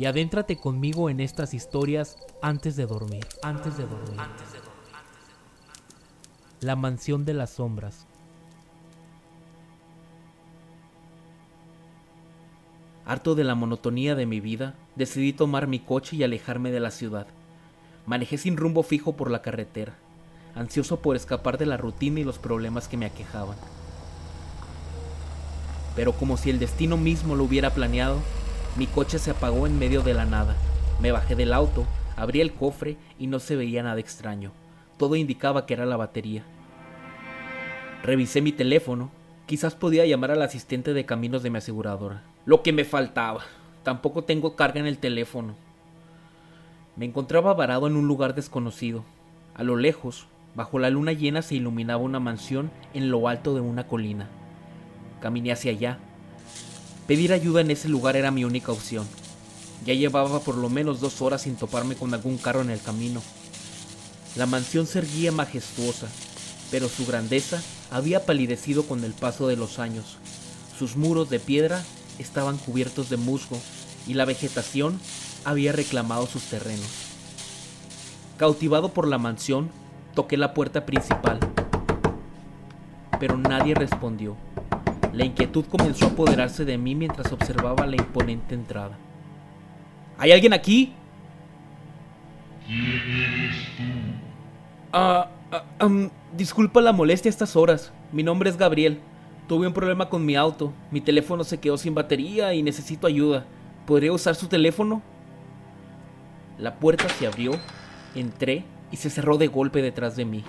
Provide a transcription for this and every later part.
y adéntrate conmigo en estas historias antes de dormir. Antes de dormir. La mansión de las sombras. Harto de la monotonía de mi vida, decidí tomar mi coche y alejarme de la ciudad. Manejé sin rumbo fijo por la carretera, ansioso por escapar de la rutina y los problemas que me aquejaban. Pero como si el destino mismo lo hubiera planeado, mi coche se apagó en medio de la nada. Me bajé del auto, abrí el cofre y no se veía nada extraño. Todo indicaba que era la batería. Revisé mi teléfono. Quizás podía llamar al asistente de caminos de mi aseguradora. Lo que me faltaba. Tampoco tengo carga en el teléfono. Me encontraba varado en un lugar desconocido. A lo lejos, bajo la luna llena se iluminaba una mansión en lo alto de una colina. Caminé hacia allá. Pedir ayuda en ese lugar era mi única opción. Ya llevaba por lo menos dos horas sin toparme con algún carro en el camino. La mansión se erguía majestuosa, pero su grandeza había palidecido con el paso de los años. Sus muros de piedra estaban cubiertos de musgo y la vegetación había reclamado sus terrenos. Cautivado por la mansión, toqué la puerta principal, pero nadie respondió. La inquietud comenzó a apoderarse de mí mientras observaba la imponente entrada. ¿Hay alguien aquí? Ah, ah disculpa la molestia a estas horas. Mi nombre es Gabriel. Tuve un problema con mi auto. Mi teléfono se quedó sin batería y necesito ayuda. ¿Podría usar su teléfono? La puerta se abrió, entré y se cerró de golpe detrás de mí.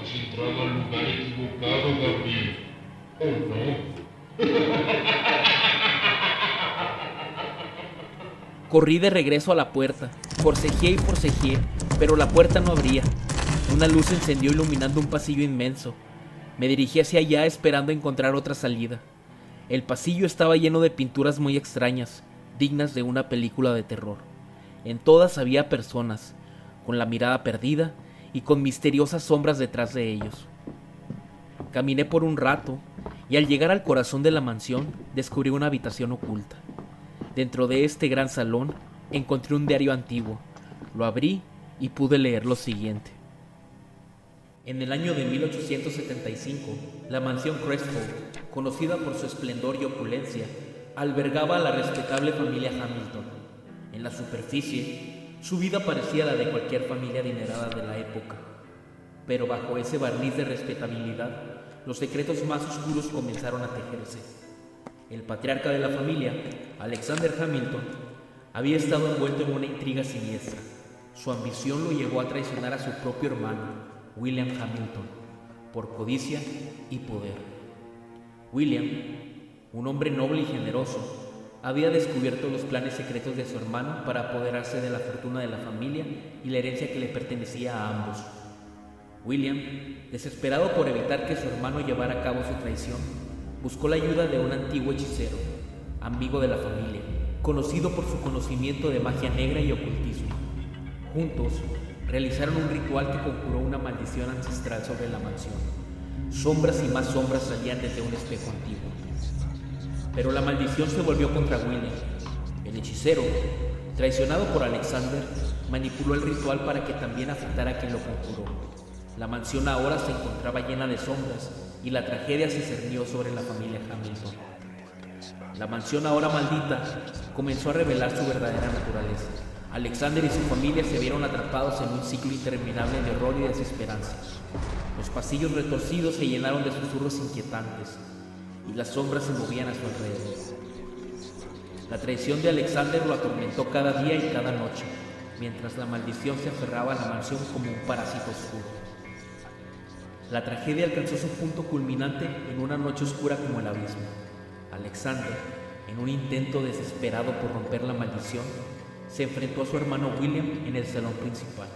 Has entrado al lugar Corrí de regreso a la puerta. Forcejeé y forcejeé, pero la puerta no abría. Una luz encendió iluminando un pasillo inmenso. Me dirigí hacia allá esperando encontrar otra salida. El pasillo estaba lleno de pinturas muy extrañas, dignas de una película de terror. En todas había personas, con la mirada perdida y con misteriosas sombras detrás de ellos. Caminé por un rato y al llegar al corazón de la mansión descubrí una habitación oculta. Dentro de este gran salón encontré un diario antiguo. Lo abrí y pude leer lo siguiente. En el año de 1875, la mansión Crestford, conocida por su esplendor y opulencia, albergaba a la respetable familia Hamilton. En la superficie, su vida parecía la de cualquier familia adinerada de la época. Pero bajo ese barniz de respetabilidad, los secretos más oscuros comenzaron a tejerse. El patriarca de la familia, Alexander Hamilton, había estado envuelto en una intriga siniestra. Su ambición lo llevó a traicionar a su propio hermano, William Hamilton, por codicia y poder. William, un hombre noble y generoso, había descubierto los planes secretos de su hermano para apoderarse de la fortuna de la familia y la herencia que le pertenecía a ambos. William, desesperado por evitar que su hermano llevara a cabo su traición, buscó la ayuda de un antiguo hechicero, amigo de la familia, conocido por su conocimiento de magia negra y ocultismo. Juntos, realizaron un ritual que conjuró una maldición ancestral sobre la mansión. Sombras y más sombras salían desde un espejo antiguo. Pero la maldición se volvió contra William. El hechicero, traicionado por Alexander, manipuló el ritual para que también afectara a quien lo conjuró. La mansión ahora se encontraba llena de sombras y la tragedia se cernió sobre la familia Hamilton. La mansión ahora maldita comenzó a revelar su verdadera naturaleza. Alexander y su familia se vieron atrapados en un ciclo interminable de horror y desesperanza. Los pasillos retorcidos se llenaron de susurros inquietantes y las sombras se movían a su alrededor. La traición de Alexander lo atormentó cada día y cada noche, mientras la maldición se aferraba a la mansión como un parásito oscuro. La tragedia alcanzó su punto culminante en una noche oscura como el abismo. Alexander, en un intento desesperado por romper la maldición, se enfrentó a su hermano William en el salón principal.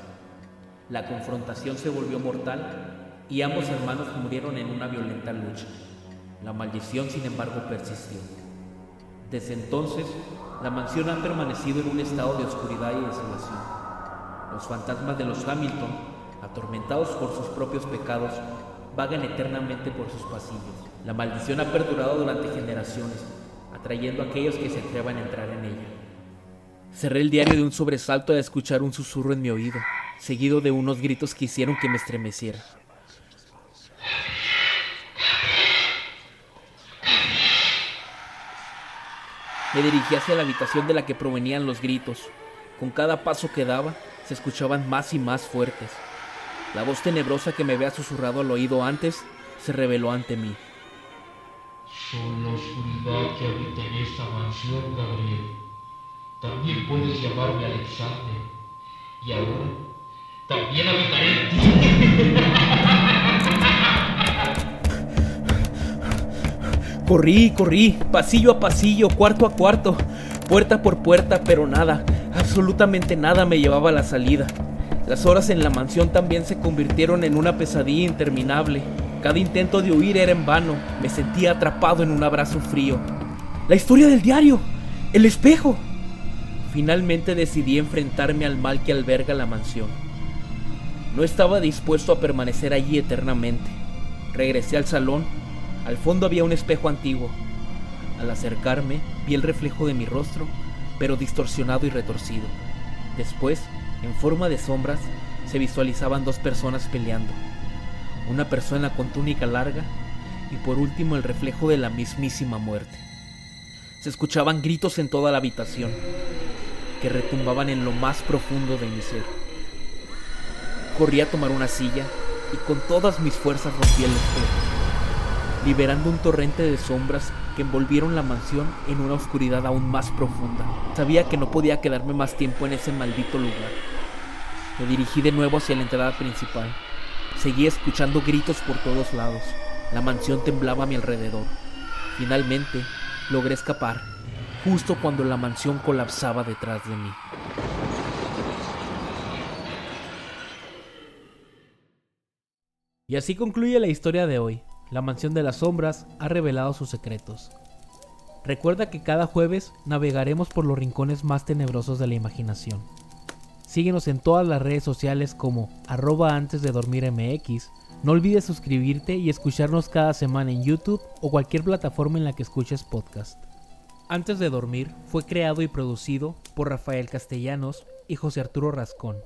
La confrontación se volvió mortal y ambos hermanos murieron en una violenta lucha. La maldición, sin embargo, persistió. Desde entonces, la mansión ha permanecido en un estado de oscuridad y desolación. Los fantasmas de los Hamilton, atormentados por sus propios pecados, vagan eternamente por sus pasillos. La maldición ha perdurado durante generaciones, atrayendo a aquellos que se atrevan a entrar en ella. Cerré el diario de un sobresalto al escuchar un susurro en mi oído, seguido de unos gritos que hicieron que me estremeciera. Me dirigí hacia la habitación de la que provenían los gritos. Con cada paso que daba, se escuchaban más y más fuertes. La voz tenebrosa que me había susurrado al oído antes se reveló ante mí. Soy la oscuridad que habita en esta mansión, Gabriel. También puedes llamarme Alexander. Y ahora, también habitaré en ti. Corrí, corrí, pasillo a pasillo, cuarto a cuarto, puerta por puerta, pero nada, absolutamente nada me llevaba a la salida. Las horas en la mansión también se convirtieron en una pesadilla interminable. Cada intento de huir era en vano. Me sentía atrapado en un abrazo frío. La historia del diario. El espejo. Finalmente decidí enfrentarme al mal que alberga la mansión. No estaba dispuesto a permanecer allí eternamente. Regresé al salón. Al fondo había un espejo antiguo. Al acercarme, vi el reflejo de mi rostro, pero distorsionado y retorcido. Después en forma de sombras, se visualizaban dos personas peleando. Una persona con túnica larga y por último el reflejo de la mismísima muerte. Se escuchaban gritos en toda la habitación, que retumbaban en lo más profundo de mi ser. Corrí a tomar una silla y con todas mis fuerzas rompí el espejo, liberando un torrente de sombras que envolvieron la mansión en una oscuridad aún más profunda. Sabía que no podía quedarme más tiempo en ese maldito lugar. Me dirigí de nuevo hacia la entrada principal. Seguí escuchando gritos por todos lados. La mansión temblaba a mi alrededor. Finalmente, logré escapar, justo cuando la mansión colapsaba detrás de mí. Y así concluye la historia de hoy. La mansión de las sombras ha revelado sus secretos. Recuerda que cada jueves navegaremos por los rincones más tenebrosos de la imaginación. Síguenos en todas las redes sociales como arroba antes de dormir MX. No olvides suscribirte y escucharnos cada semana en YouTube o cualquier plataforma en la que escuches podcast. Antes de dormir fue creado y producido por Rafael Castellanos y José Arturo Rascón.